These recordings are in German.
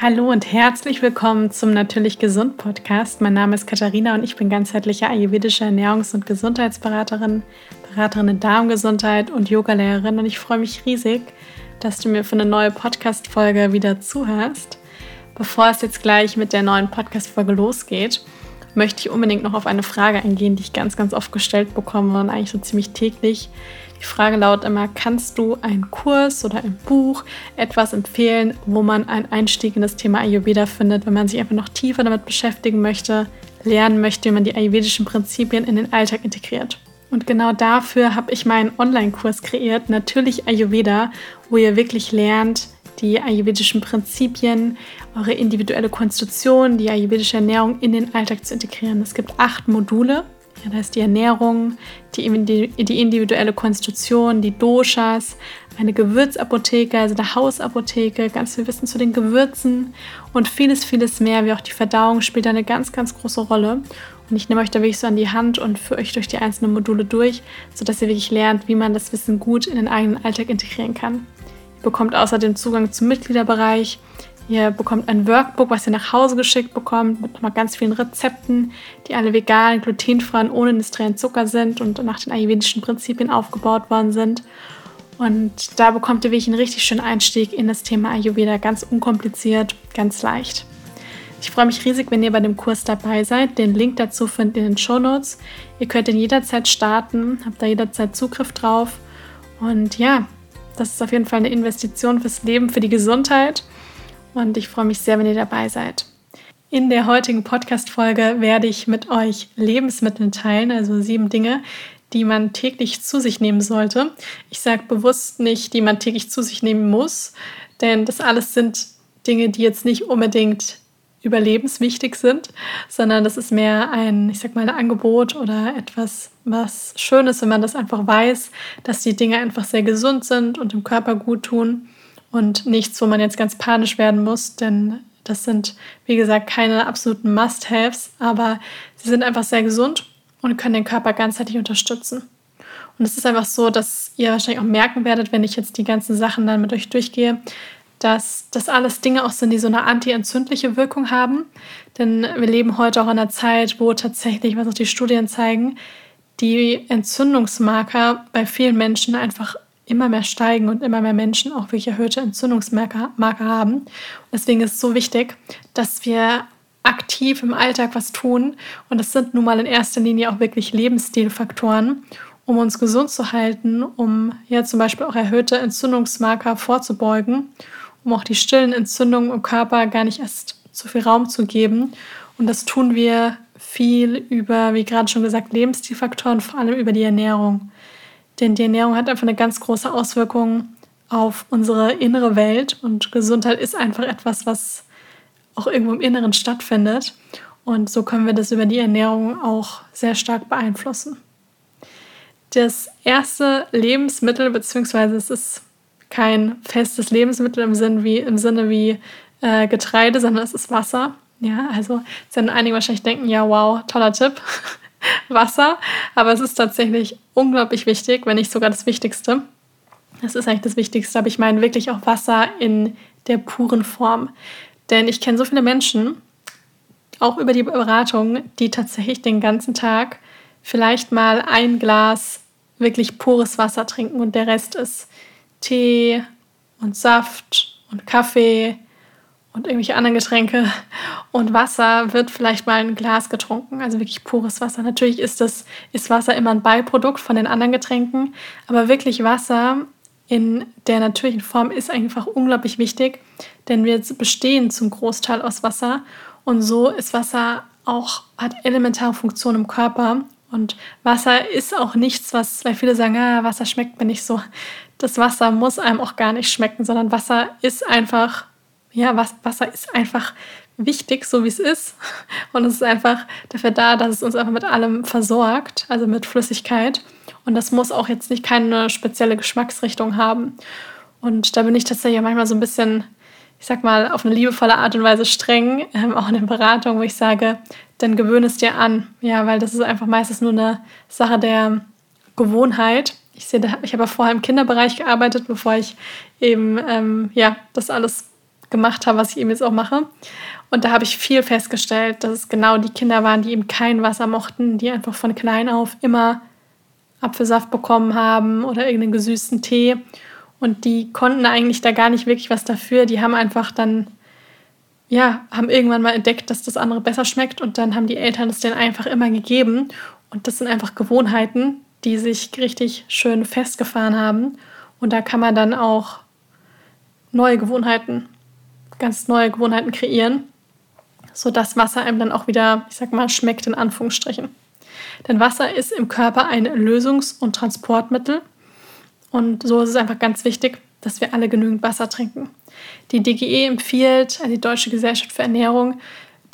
Hallo und herzlich willkommen zum Natürlich Gesund Podcast. Mein Name ist Katharina und ich bin ganzheitliche ayurvedische Ernährungs- und Gesundheitsberaterin, Beraterin in Darmgesundheit und Yogalehrerin und ich freue mich riesig, dass du mir für eine neue Podcast-Folge wieder zuhörst. Bevor es jetzt gleich mit der neuen Podcast-Folge losgeht, möchte ich unbedingt noch auf eine Frage eingehen, die ich ganz, ganz oft gestellt bekomme und eigentlich so ziemlich täglich. Die Frage lautet immer, kannst du einen Kurs oder ein Buch, etwas empfehlen, wo man einen Einstieg in das Thema Ayurveda findet, wenn man sich einfach noch tiefer damit beschäftigen möchte, lernen möchte, wie man die ayurvedischen Prinzipien in den Alltag integriert. Und genau dafür habe ich meinen Online-Kurs kreiert, natürlich Ayurveda, wo ihr wirklich lernt, die ayurvedischen Prinzipien, eure individuelle Konstitution, die ayurvedische Ernährung in den Alltag zu integrieren. Es gibt acht Module ja, da ist die Ernährung, die, die individuelle Konstitution, die Doshas, eine Gewürzapotheke, also eine Hausapotheke, ganz viel Wissen zu den Gewürzen und vieles, vieles mehr, wie auch die Verdauung spielt eine ganz, ganz große Rolle. Und ich nehme euch da wirklich so an die Hand und führe euch durch die einzelnen Module durch, sodass ihr wirklich lernt, wie man das Wissen gut in den eigenen Alltag integrieren kann. Bekommt außerdem Zugang zum Mitgliederbereich. Ihr bekommt ein Workbook, was ihr nach Hause geschickt bekommt, mit nochmal ganz vielen Rezepten, die alle vegan, glutenfrei und ohne industriellen Zucker sind und nach den ayurvedischen Prinzipien aufgebaut worden sind. Und da bekommt ihr wirklich einen richtig schönen Einstieg in das Thema Ayurveda, ganz unkompliziert, ganz leicht. Ich freue mich riesig, wenn ihr bei dem Kurs dabei seid. Den Link dazu findet ihr in den Show Notes. Ihr könnt ihn jederzeit starten, habt da jederzeit Zugriff drauf. Und ja, das ist auf jeden Fall eine Investition fürs Leben, für die Gesundheit und ich freue mich sehr, wenn ihr dabei seid. In der heutigen Podcast-Folge werde ich mit euch Lebensmittel teilen, also sieben Dinge, die man täglich zu sich nehmen sollte. Ich sage bewusst nicht, die man täglich zu sich nehmen muss, denn das alles sind Dinge, die jetzt nicht unbedingt überlebenswichtig sind, sondern das ist mehr ein, ich sag mal, ein Angebot oder etwas, was schön ist, wenn man das einfach weiß, dass die Dinge einfach sehr gesund sind und dem Körper gut tun und nichts, wo man jetzt ganz panisch werden muss, denn das sind, wie gesagt, keine absoluten Must-Haves, aber sie sind einfach sehr gesund und können den Körper ganzheitlich unterstützen. Und es ist einfach so, dass ihr wahrscheinlich auch merken werdet, wenn ich jetzt die ganzen Sachen dann mit euch durchgehe, dass das alles Dinge auch sind, die so eine anti-entzündliche Wirkung haben. Denn wir leben heute auch in einer Zeit, wo tatsächlich, was auch die Studien zeigen, die Entzündungsmarker bei vielen Menschen einfach immer mehr steigen und immer mehr Menschen auch wirklich erhöhte Entzündungsmarker haben. Deswegen ist es so wichtig, dass wir aktiv im Alltag was tun. Und das sind nun mal in erster Linie auch wirklich Lebensstilfaktoren, um uns gesund zu halten, um ja zum Beispiel auch erhöhte Entzündungsmarker vorzubeugen, um auch die stillen Entzündungen im Körper gar nicht erst zu viel Raum zu geben. Und das tun wir viel über, wie gerade schon gesagt, Lebensstilfaktoren, vor allem über die Ernährung. Denn die Ernährung hat einfach eine ganz große Auswirkung auf unsere innere Welt und Gesundheit ist einfach etwas, was auch irgendwo im Inneren stattfindet. Und so können wir das über die Ernährung auch sehr stark beeinflussen. Das erste Lebensmittel, beziehungsweise es ist kein festes Lebensmittel im Sinne wie, im Sinne wie äh, Getreide, sondern es ist Wasser. Ja, also jetzt werden einige wahrscheinlich denken, ja, wow, toller Tipp. Wasser, aber es ist tatsächlich unglaublich wichtig, wenn nicht sogar das Wichtigste. Das ist eigentlich das Wichtigste, aber ich meine wirklich auch Wasser in der puren Form. Denn ich kenne so viele Menschen, auch über die Beratung, die tatsächlich den ganzen Tag vielleicht mal ein Glas wirklich pures Wasser trinken und der Rest ist Tee und Saft und Kaffee und irgendwelche anderen Getränke und Wasser wird vielleicht mal ein Glas getrunken, also wirklich pures Wasser. Natürlich ist das ist Wasser immer ein Beiprodukt von den anderen Getränken, aber wirklich Wasser in der natürlichen Form ist einfach unglaublich wichtig, denn wir bestehen zum Großteil aus Wasser und so ist Wasser auch hat elementare Funktion im Körper und Wasser ist auch nichts, was, weil viele sagen, ah, Wasser schmeckt mir nicht so. Das Wasser muss einem auch gar nicht schmecken, sondern Wasser ist einfach ja, Wasser ist einfach wichtig, so wie es ist. Und es ist einfach dafür da, dass es uns einfach mit allem versorgt, also mit Flüssigkeit. Und das muss auch jetzt nicht keine spezielle Geschmacksrichtung haben. Und da bin ich tatsächlich manchmal so ein bisschen, ich sag mal, auf eine liebevolle Art und Weise streng, ähm, auch in den Beratungen, wo ich sage, dann gewöhne es dir an. Ja, weil das ist einfach meistens nur eine Sache der Gewohnheit. Ich sehe, ich habe vorher im Kinderbereich gearbeitet, bevor ich eben ähm, ja, das alles gemacht habe, was ich eben jetzt auch mache. Und da habe ich viel festgestellt, dass es genau die Kinder waren, die eben kein Wasser mochten, die einfach von klein auf immer Apfelsaft bekommen haben oder irgendeinen gesüßten Tee. Und die konnten eigentlich da gar nicht wirklich was dafür. Die haben einfach dann, ja, haben irgendwann mal entdeckt, dass das andere besser schmeckt und dann haben die Eltern es denen einfach immer gegeben. Und das sind einfach Gewohnheiten, die sich richtig schön festgefahren haben. Und da kann man dann auch neue Gewohnheiten, ganz neue Gewohnheiten kreieren, sodass Wasser einem dann auch wieder, ich sag mal, schmeckt in Anführungsstrichen. Denn Wasser ist im Körper ein Lösungs- und Transportmittel. Und so ist es einfach ganz wichtig, dass wir alle genügend Wasser trinken. Die DGE empfiehlt, also die Deutsche Gesellschaft für Ernährung,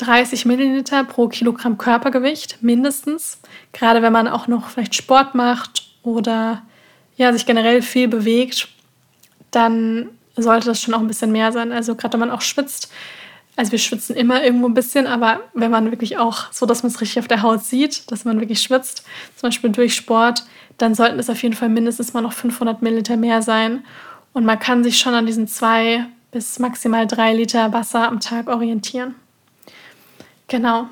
30 Milliliter pro Kilogramm Körpergewicht mindestens. Gerade wenn man auch noch vielleicht Sport macht oder ja, sich generell viel bewegt, dann sollte das schon auch ein bisschen mehr sein. Also gerade wenn man auch schwitzt. Also wir schwitzen immer irgendwo ein bisschen, aber wenn man wirklich auch so, dass man es richtig auf der Haut sieht, dass man wirklich schwitzt, zum Beispiel durch Sport, dann sollten es auf jeden Fall mindestens mal noch 500 Milliliter mehr sein. Und man kann sich schon an diesen zwei bis maximal drei Liter Wasser am Tag orientieren. Genau.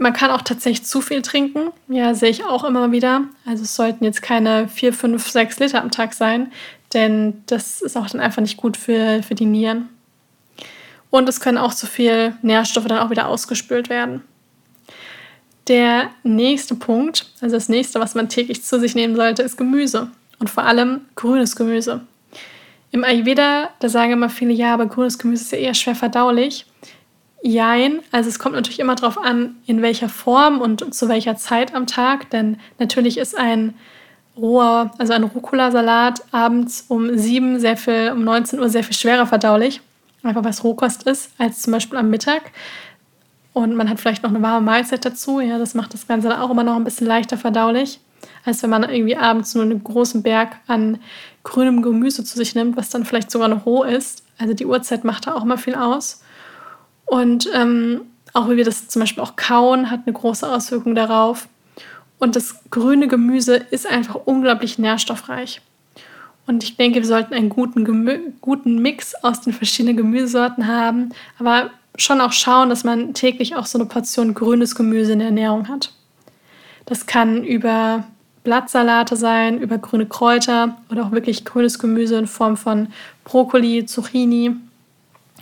Man kann auch tatsächlich zu viel trinken. Ja, sehe ich auch immer wieder. Also es sollten jetzt keine 4, 5, 6 Liter am Tag sein, denn das ist auch dann einfach nicht gut für, für die Nieren. Und es können auch zu viel Nährstoffe dann auch wieder ausgespült werden. Der nächste Punkt, also das nächste, was man täglich zu sich nehmen sollte, ist Gemüse. Und vor allem grünes Gemüse. Im Ayurveda, da sagen immer viele, ja, aber grünes Gemüse ist ja eher schwer verdaulich. Jein, also es kommt natürlich immer darauf an, in welcher Form und zu welcher Zeit am Tag, denn natürlich ist ein roher, also ein Rucola-Salat abends um 7 sehr viel, um 19 Uhr sehr viel schwerer verdaulich, einfach weil es Rohkost ist, als zum Beispiel am Mittag. Und man hat vielleicht noch eine warme Mahlzeit dazu, ja, das macht das Ganze dann auch immer noch ein bisschen leichter verdaulich, als wenn man irgendwie abends nur einen großen Berg an grünem Gemüse zu sich nimmt, was dann vielleicht sogar noch roh ist. Also die Uhrzeit macht da auch immer viel aus. Und ähm, auch wie wir das zum Beispiel auch kauen, hat eine große Auswirkung darauf. Und das grüne Gemüse ist einfach unglaublich nährstoffreich. Und ich denke, wir sollten einen guten, guten Mix aus den verschiedenen Gemüsesorten haben, aber schon auch schauen, dass man täglich auch so eine Portion grünes Gemüse in der Ernährung hat. Das kann über Blattsalate sein, über grüne Kräuter oder auch wirklich grünes Gemüse in Form von Brokkoli, Zucchini,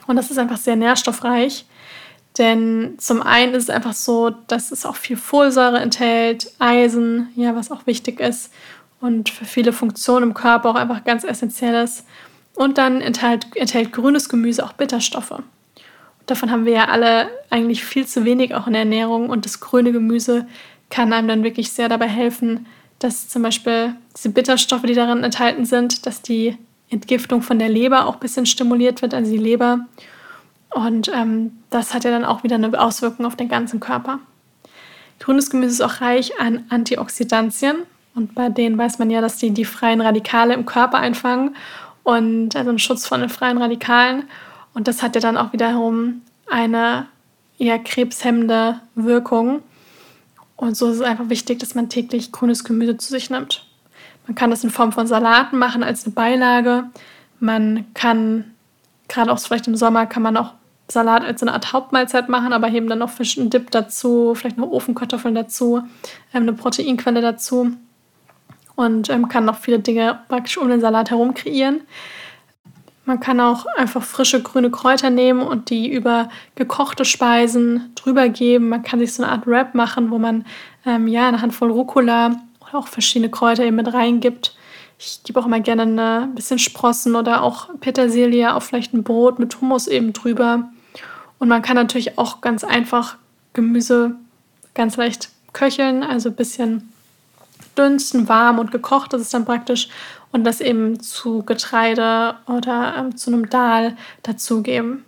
und das ist einfach sehr nährstoffreich. Denn zum einen ist es einfach so, dass es auch viel Folsäure enthält, Eisen, ja, was auch wichtig ist und für viele Funktionen im Körper auch einfach ganz essentiell ist. Und dann enthält, enthält grünes Gemüse auch Bitterstoffe. Und davon haben wir ja alle eigentlich viel zu wenig auch in der Ernährung und das grüne Gemüse kann einem dann wirklich sehr dabei helfen, dass zum Beispiel diese Bitterstoffe, die darin enthalten sind, dass die Entgiftung von der Leber auch ein bisschen stimuliert wird, also die Leber. Und ähm, das hat ja dann auch wieder eine Auswirkung auf den ganzen Körper. Grünes Gemüse ist auch reich an Antioxidantien. Und bei denen weiß man ja, dass die die freien Radikale im Körper einfangen und also einen Schutz von den freien Radikalen. Und das hat ja dann auch wiederum eine eher krebshemmende Wirkung. Und so ist es einfach wichtig, dass man täglich grünes Gemüse zu sich nimmt. Man kann das in Form von Salaten machen als eine Beilage. Man kann, gerade auch vielleicht im Sommer, kann man auch Salat als eine Art Hauptmahlzeit machen, aber eben dann noch Fisch und Dip dazu, vielleicht noch Ofenkartoffeln dazu, ähm, eine Proteinquelle dazu und ähm, kann noch viele Dinge praktisch um den Salat herum kreieren. Man kann auch einfach frische grüne Kräuter nehmen und die über gekochte Speisen drüber geben. Man kann sich so eine Art Wrap machen, wo man ähm, ja eine Handvoll Rucola auch verschiedene Kräuter eben mit reingibt. Ich gebe auch immer gerne ein bisschen Sprossen oder auch Petersilie auf vielleicht ein Brot mit Hummus eben drüber. Und man kann natürlich auch ganz einfach Gemüse ganz leicht köcheln, also ein bisschen dünsten, warm und gekocht das ist dann praktisch und das eben zu Getreide oder ähm, zu einem Dahl dazugeben.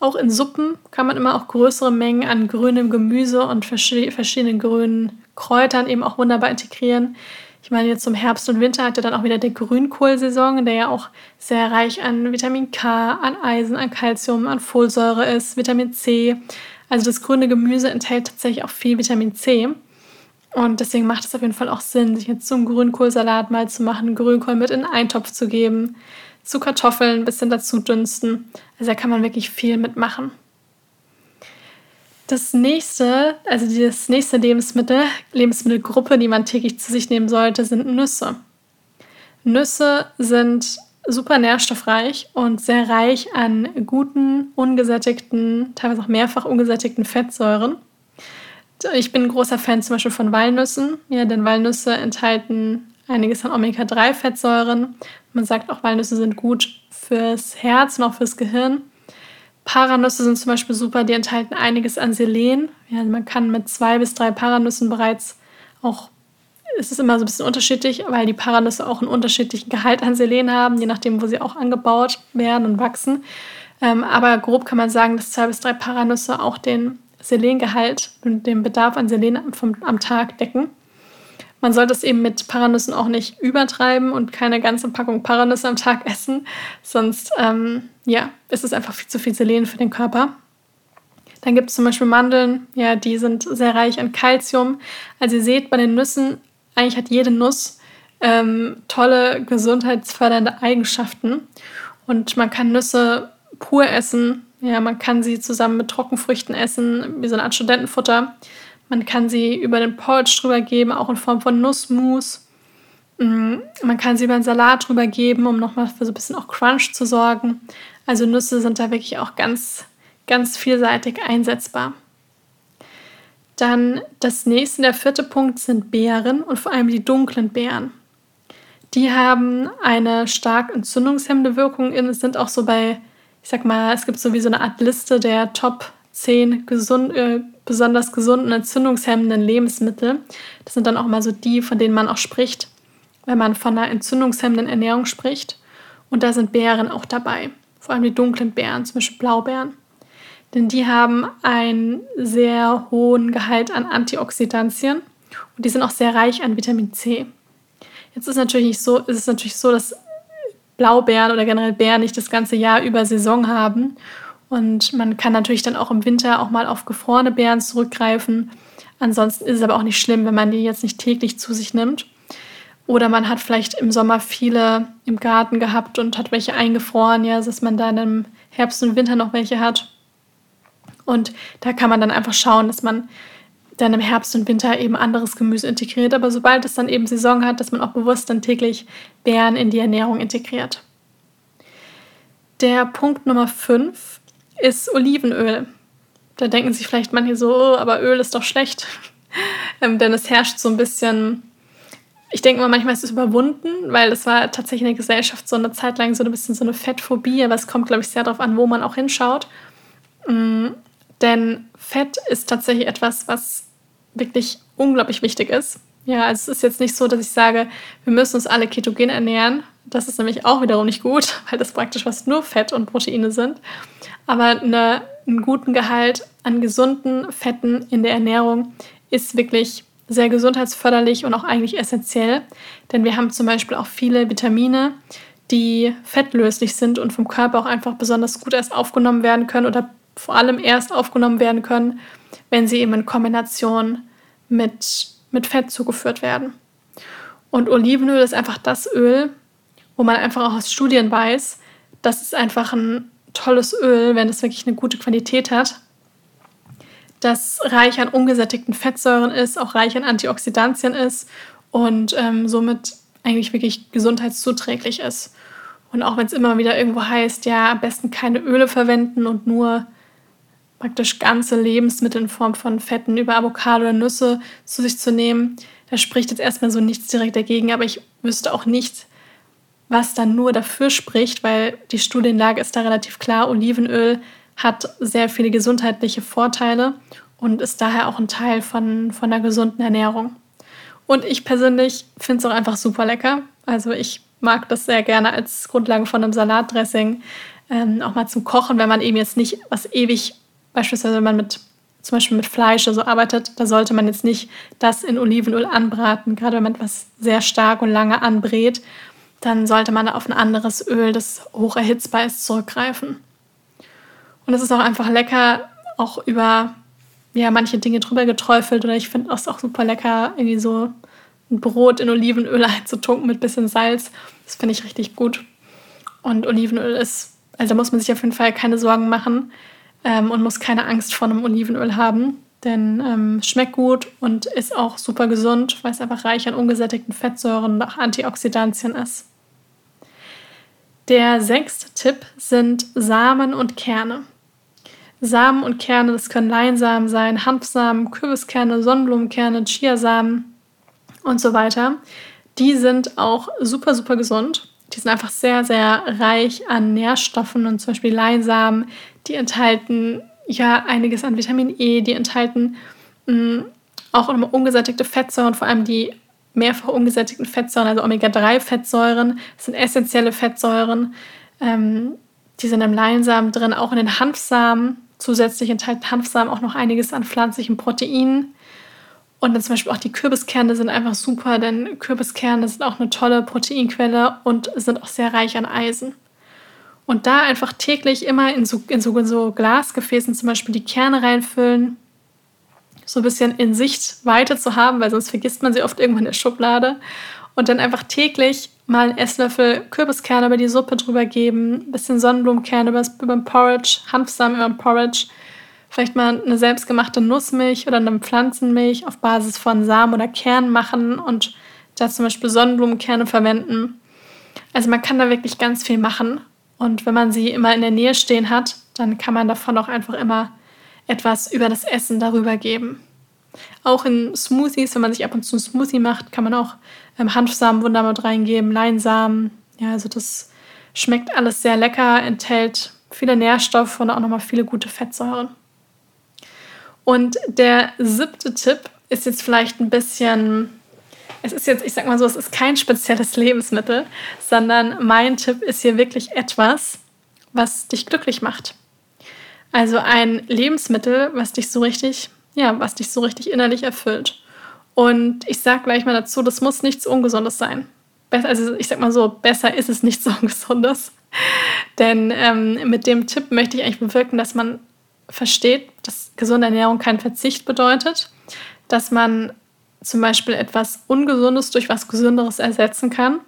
Auch in Suppen kann man immer auch größere Mengen an grünem Gemüse und verschiedenen grünen Kräutern eben auch wunderbar integrieren. Ich meine, jetzt zum Herbst und Winter hat ja dann auch wieder die Grünkohlsaison, der ja auch sehr reich an Vitamin K, an Eisen, an Kalzium, an Folsäure ist, Vitamin C. Also das grüne Gemüse enthält tatsächlich auch viel Vitamin C. Und deswegen macht es auf jeden Fall auch Sinn, sich jetzt zum Grünkohlsalat mal zu machen, Grünkohl mit in einen Eintopf zu geben, zu Kartoffeln ein bisschen dazu dünsten. Also da kann man wirklich viel mitmachen. Das nächste, also das nächste Lebensmittel, Lebensmittelgruppe, die man täglich zu sich nehmen sollte, sind Nüsse. Nüsse sind super nährstoffreich und sehr reich an guten, ungesättigten, teilweise auch mehrfach ungesättigten Fettsäuren. Ich bin ein großer Fan zum Beispiel von Walnüssen, ja, denn Walnüsse enthalten einiges an Omega-3-Fettsäuren. Man sagt auch, Walnüsse sind gut fürs Herz und auch fürs Gehirn. Paranüsse sind zum Beispiel super, die enthalten einiges an Selen. Ja, man kann mit zwei bis drei Paranüssen bereits auch, es ist immer so ein bisschen unterschiedlich, weil die Paranüsse auch einen unterschiedlichen Gehalt an Selen haben, je nachdem, wo sie auch angebaut werden und wachsen. Ähm, aber grob kann man sagen, dass zwei bis drei Paranüsse auch den Selengehalt und den Bedarf an Selen vom, am Tag decken. Man sollte es eben mit Paranüssen auch nicht übertreiben und keine ganze Packung Paranüsse am Tag essen, sonst ähm, ja, ist es einfach viel zu viel Selen für den Körper. Dann gibt es zum Beispiel Mandeln, ja, die sind sehr reich an Kalzium. Also ihr seht bei den Nüssen, eigentlich hat jede Nuss ähm, tolle gesundheitsfördernde Eigenschaften. Und man kann Nüsse pur essen, ja, man kann sie zusammen mit Trockenfrüchten essen, wie so eine Art Studentenfutter. Man kann sie über den Porridge drüber geben, auch in Form von Nussmus. Mm, man kann sie über einen Salat drüber geben, um nochmal für so ein bisschen auch Crunch zu sorgen. Also Nüsse sind da wirklich auch ganz, ganz vielseitig einsetzbar. Dann das nächste, der vierte Punkt sind Beeren und vor allem die dunklen Beeren. Die haben eine stark entzündungshemmende Wirkung. Es sind auch so bei, ich sag mal, es gibt so wie so eine Art Liste der Top 10 gesund, äh, besonders gesunden, entzündungshemmenden Lebensmittel. Das sind dann auch mal so die, von denen man auch spricht, wenn man von einer entzündungshemmenden Ernährung spricht. Und da sind Beeren auch dabei, vor allem die dunklen Beeren, zum Beispiel Blaubeeren. Denn die haben einen sehr hohen Gehalt an Antioxidantien und die sind auch sehr reich an Vitamin C. Jetzt ist, natürlich nicht so, ist es natürlich so, dass Blaubeeren oder generell Beeren nicht das ganze Jahr über Saison haben und man kann natürlich dann auch im Winter auch mal auf gefrorene Beeren zurückgreifen. Ansonsten ist es aber auch nicht schlimm, wenn man die jetzt nicht täglich zu sich nimmt. Oder man hat vielleicht im Sommer viele im Garten gehabt und hat welche eingefroren, ja, dass man dann im Herbst und Winter noch welche hat. Und da kann man dann einfach schauen, dass man dann im Herbst und Winter eben anderes Gemüse integriert. Aber sobald es dann eben Saison hat, dass man auch bewusst dann täglich Beeren in die Ernährung integriert. Der Punkt Nummer 5 ist Olivenöl. Da denken sich vielleicht manche so, oh, aber Öl ist doch schlecht. ähm, denn es herrscht so ein bisschen, ich denke mal, manchmal ist es überwunden, weil es war tatsächlich in der Gesellschaft so eine Zeit lang so ein bisschen so eine Fettphobie, aber es kommt, glaube ich, sehr darauf an, wo man auch hinschaut. Mhm. Denn Fett ist tatsächlich etwas, was wirklich unglaublich wichtig ist. Ja, also es ist jetzt nicht so, dass ich sage, wir müssen uns alle ketogen ernähren. Das ist nämlich auch wiederum nicht gut, weil das praktisch fast nur Fett und Proteine sind aber eine, einen guten Gehalt an gesunden Fetten in der Ernährung ist wirklich sehr gesundheitsförderlich und auch eigentlich essentiell, denn wir haben zum Beispiel auch viele Vitamine, die fettlöslich sind und vom Körper auch einfach besonders gut erst aufgenommen werden können oder vor allem erst aufgenommen werden können, wenn sie eben in Kombination mit, mit Fett zugeführt werden. Und Olivenöl ist einfach das Öl, wo man einfach auch aus Studien weiß, dass es einfach ein tolles Öl, wenn es wirklich eine gute Qualität hat, das reich an ungesättigten Fettsäuren ist, auch reich an Antioxidantien ist und ähm, somit eigentlich wirklich gesundheitszuträglich ist. Und auch wenn es immer wieder irgendwo heißt, ja, am besten keine Öle verwenden und nur praktisch ganze Lebensmittel in Form von Fetten über Avocado oder Nüsse zu sich zu nehmen, da spricht jetzt erstmal so nichts direkt dagegen, aber ich wüsste auch nicht, was dann nur dafür spricht, weil die Studienlage ist da relativ klar. Olivenöl hat sehr viele gesundheitliche Vorteile und ist daher auch ein Teil von, von einer gesunden Ernährung. Und ich persönlich finde es auch einfach super lecker. Also ich mag das sehr gerne als Grundlage von einem Salatdressing. Ähm, auch mal zum Kochen, wenn man eben jetzt nicht was ewig, beispielsweise wenn man mit zum Beispiel mit Fleisch oder so arbeitet, da sollte man jetzt nicht das in Olivenöl anbraten, gerade wenn man etwas sehr stark und lange anbrät, dann sollte man auf ein anderes Öl, das hoch erhitzbar ist, zurückgreifen. Und es ist auch einfach lecker, auch über ja, manche Dinge drüber geträufelt. Oder ich finde es auch super lecker, irgendwie so ein Brot in Olivenöl einzutunken mit bisschen Salz. Das finde ich richtig gut. Und Olivenöl ist, also da muss man sich auf jeden Fall keine Sorgen machen ähm, und muss keine Angst vor einem Olivenöl haben. Denn ähm, schmeckt gut und ist auch super gesund, weil es einfach reich an ungesättigten Fettsäuren und auch Antioxidantien ist. Der sechste Tipp sind Samen und Kerne. Samen und Kerne, das können Leinsamen sein, Hanfsamen, Kürbiskerne, Sonnenblumenkerne, Chiasamen und so weiter. Die sind auch super, super gesund. Die sind einfach sehr, sehr reich an Nährstoffen und zum Beispiel Leinsamen, die enthalten ja einiges an Vitamin E, die enthalten mh, mm, auch immer ungesättigte Fettsäuren, vor allem die mehrfach ungesättigten Fettsäuren, also Omega-3-Fettsäuren, sind essentielle Fettsäuren. Ähm, die sind im Leinsamen drin, auch in den Hanfsamen. Zusätzlich enthalten Hanfsamen auch noch einiges an pflanzlichen Proteinen. Und dann zum Beispiel auch die Kürbiskerne sind einfach super, denn Kürbiskerne sind auch eine tolle Proteinquelle und sind auch sehr reich an Eisen. Und da einfach täglich immer in so, in so, in so Glasgefäßen zum Beispiel die Kerne reinfüllen, so ein bisschen in Sicht weiter zu haben, weil sonst vergisst man sie oft irgendwann in der Schublade. Und dann einfach täglich mal einen Esslöffel Kürbiskerne über die Suppe drüber geben, ein bisschen Sonnenblumenkerne über, über den Porridge, Hanfsamen über den Porridge, vielleicht mal eine selbstgemachte Nussmilch oder eine Pflanzenmilch auf Basis von Samen oder Kernen machen und da zum Beispiel Sonnenblumenkerne verwenden. Also man kann da wirklich ganz viel machen. Und wenn man sie immer in der Nähe stehen hat, dann kann man davon auch einfach immer etwas über das Essen darüber geben. Auch in Smoothies, wenn man sich ab und zu einen Smoothie macht, kann man auch ähm, Hanfsamen wunderbar reingeben, Leinsamen. Ja, also das schmeckt alles sehr lecker, enthält viele Nährstoffe und auch nochmal viele gute Fettsäuren. Und der siebte Tipp ist jetzt vielleicht ein bisschen, es ist jetzt, ich sag mal so, es ist kein spezielles Lebensmittel, sondern mein Tipp ist hier wirklich etwas, was dich glücklich macht. Also ein Lebensmittel, was dich so richtig, ja, was dich so richtig innerlich erfüllt. Und ich sag gleich mal dazu, das muss nichts Ungesundes sein. Also ich sag mal so, besser ist es nichts Ungesundes. Denn ähm, mit dem Tipp möchte ich eigentlich bewirken, dass man versteht, dass gesunde Ernährung kein Verzicht bedeutet, dass man zum Beispiel etwas Ungesundes durch was Gesünderes ersetzen kann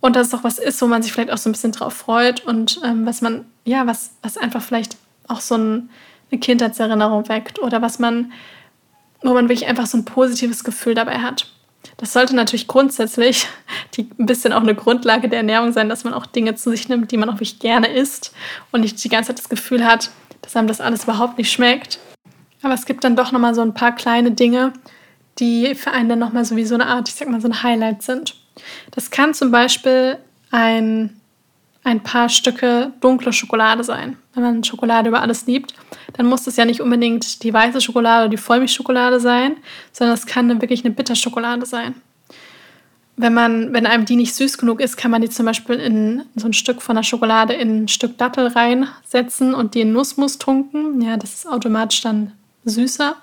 und dass es auch was ist, wo man sich vielleicht auch so ein bisschen drauf freut und ähm, was man, ja, was, was einfach vielleicht auch so ein, eine Kindheitserinnerung weckt oder was man, wo man wirklich einfach so ein positives Gefühl dabei hat. Das sollte natürlich grundsätzlich die, ein bisschen auch eine Grundlage der Ernährung sein, dass man auch Dinge zu sich nimmt, die man auch wirklich gerne isst und nicht die ganze Zeit das Gefühl hat, dass einem das alles überhaupt nicht schmeckt. Aber es gibt dann doch nochmal so ein paar kleine Dinge, die für einen dann nochmal so wie so eine Art, ich sag mal, so ein Highlight sind. Das kann zum Beispiel ein ein paar Stücke dunkle Schokolade sein. Wenn man Schokolade über alles liebt, dann muss es ja nicht unbedingt die weiße Schokolade oder die Vollmilchschokolade sein, sondern es kann wirklich eine Bitterschokolade sein. Wenn, man, wenn einem die nicht süß genug ist, kann man die zum Beispiel in so ein Stück von der Schokolade in ein Stück Dattel reinsetzen und die in Nussmus tunken. Ja, das ist automatisch dann süßer.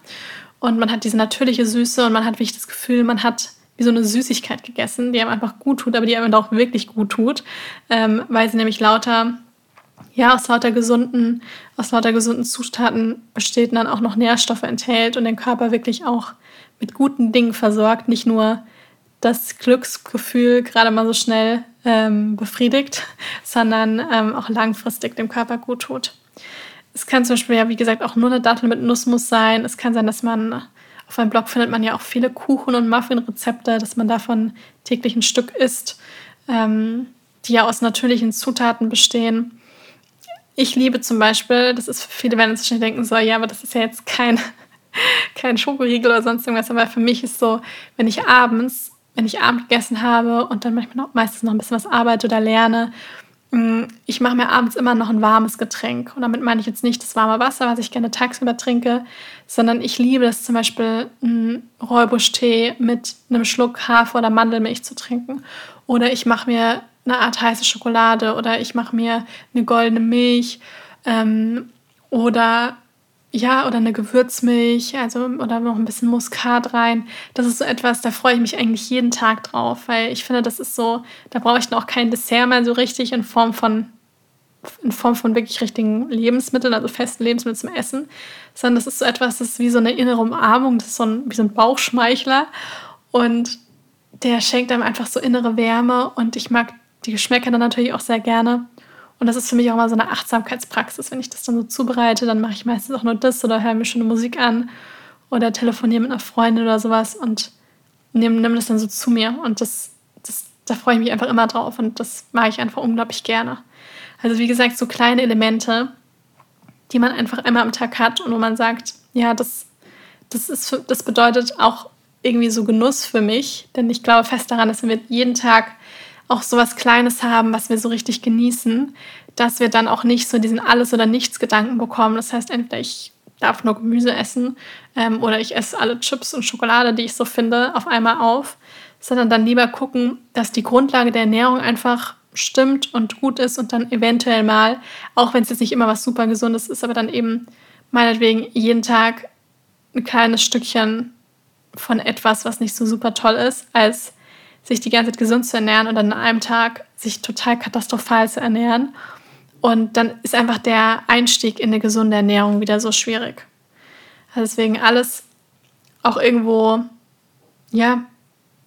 Und man hat diese natürliche Süße und man hat wirklich das Gefühl, man hat wie so eine Süßigkeit gegessen, die einem einfach gut tut, aber die einem auch wirklich gut tut, ähm, weil sie nämlich lauter, ja, aus lauter gesunden, aus lauter gesunden Zutaten besteht und dann auch noch Nährstoffe enthält und den Körper wirklich auch mit guten Dingen versorgt, nicht nur das Glücksgefühl gerade mal so schnell ähm, befriedigt, sondern ähm, auch langfristig dem Körper gut tut. Es kann zum Beispiel ja, wie gesagt, auch nur eine Dattel mit Nussmus sein. Es kann sein, dass man auf meinem Blog findet man ja auch viele Kuchen- und Muffin-Rezepte, dass man davon täglich ein Stück isst, ähm, die ja aus natürlichen Zutaten bestehen. Ich liebe zum Beispiel, das ist für viele werden jetzt wahrscheinlich denken so, ja, aber das ist ja jetzt kein, kein Schokoriegel oder sonst irgendwas, aber für mich ist so, wenn ich abends, wenn ich Abend gegessen habe und dann manchmal noch, meistens noch ein bisschen was arbeite oder lerne ich mache mir abends immer noch ein warmes Getränk. Und damit meine ich jetzt nicht das warme Wasser, was ich gerne tagsüber trinke, sondern ich liebe es zum Beispiel, einen Räubusch-Tee mit einem Schluck Hafer- oder Mandelmilch zu trinken. Oder ich mache mir eine Art heiße Schokolade oder ich mache mir eine goldene Milch. Ähm, oder ja, oder eine Gewürzmilch, also oder noch ein bisschen Muskat rein. Das ist so etwas, da freue ich mich eigentlich jeden Tag drauf, weil ich finde, das ist so, da brauche ich noch kein Dessert mehr so richtig in Form von in Form von wirklich richtigen Lebensmitteln, also festen Lebensmitteln zum Essen, sondern das ist so etwas, das ist wie so eine innere Umarmung, das ist so ein, wie so ein Bauchschmeichler und der schenkt einem einfach so innere Wärme und ich mag die Geschmäcker dann natürlich auch sehr gerne. Und das ist für mich auch mal so eine Achtsamkeitspraxis. Wenn ich das dann so zubereite, dann mache ich meistens auch nur das oder höre mir schöne Musik an oder telefoniere mit einer Freundin oder sowas und nehme nehm das dann so zu mir. Und das, das, da freue ich mich einfach immer drauf und das mag ich einfach unglaublich gerne. Also wie gesagt, so kleine Elemente, die man einfach einmal am Tag hat und wo man sagt, ja, das, das, ist, das bedeutet auch irgendwie so Genuss für mich. Denn ich glaube fest daran, dass wir jeden Tag auch so was Kleines haben, was wir so richtig genießen, dass wir dann auch nicht so diesen Alles- oder Nichts-Gedanken bekommen. Das heißt, entweder ich darf nur Gemüse essen ähm, oder ich esse alle Chips und Schokolade, die ich so finde, auf einmal auf, sondern dann lieber gucken, dass die Grundlage der Ernährung einfach stimmt und gut ist und dann eventuell mal, auch wenn es jetzt nicht immer was super Gesundes ist, aber dann eben meinetwegen jeden Tag ein kleines Stückchen von etwas, was nicht so super toll ist, als sich die ganze Zeit gesund zu ernähren und dann an einem Tag sich total katastrophal zu ernähren. Und dann ist einfach der Einstieg in eine gesunde Ernährung wieder so schwierig. Also deswegen alles auch irgendwo, ja,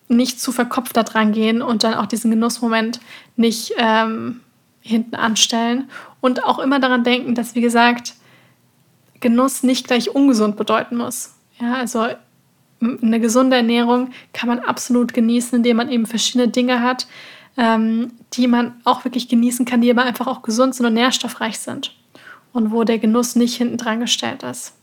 nicht zu verkopft da dran gehen und dann auch diesen Genussmoment nicht ähm, hinten anstellen. Und auch immer daran denken, dass, wie gesagt, Genuss nicht gleich ungesund bedeuten muss. Ja, also eine gesunde Ernährung kann man absolut genießen, indem man eben verschiedene Dinge hat, ähm, die man auch wirklich genießen kann, die aber einfach auch gesund sind und nährstoffreich sind. Und wo der Genuss nicht hinten dran gestellt ist.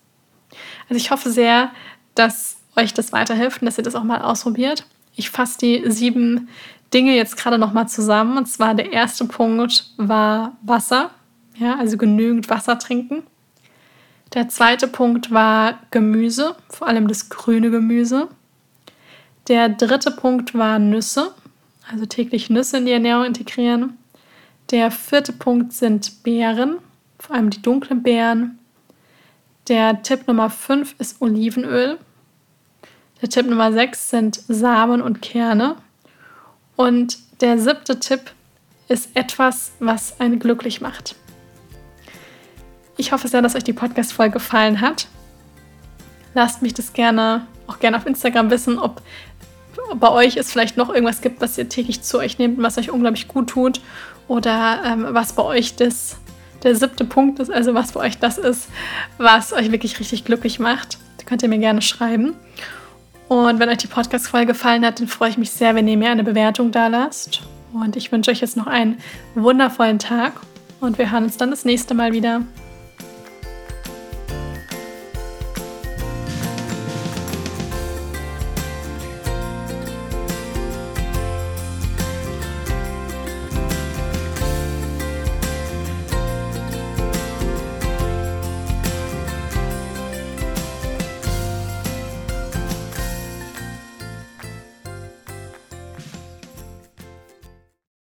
Also ich hoffe sehr, dass euch das weiterhilft und dass ihr das auch mal ausprobiert. Ich fasse die sieben Dinge jetzt gerade noch mal zusammen. Und zwar der erste Punkt war Wasser, ja, also genügend Wasser trinken. Der zweite Punkt war Gemüse, vor allem das grüne Gemüse. Der dritte Punkt war Nüsse, also täglich Nüsse in die Ernährung integrieren. Der vierte Punkt sind Beeren, vor allem die dunklen Beeren. Der Tipp Nummer 5 ist Olivenöl. Der Tipp Nummer 6 sind Samen und Kerne. Und der siebte Tipp ist etwas, was einen glücklich macht. Ich hoffe sehr, dass euch die Podcast-Folge gefallen hat. Lasst mich das gerne auch gerne auf Instagram wissen, ob bei euch es vielleicht noch irgendwas gibt, was ihr täglich zu euch nehmt und was euch unglaublich gut tut. Oder ähm, was bei euch das, der siebte Punkt ist, also was bei euch das ist, was euch wirklich richtig glücklich macht. Da könnt ihr mir gerne schreiben. Und wenn euch die Podcast-Folge gefallen hat, dann freue ich mich sehr, wenn ihr mir eine Bewertung da lasst. Und ich wünsche euch jetzt noch einen wundervollen Tag und wir hören uns dann das nächste Mal wieder.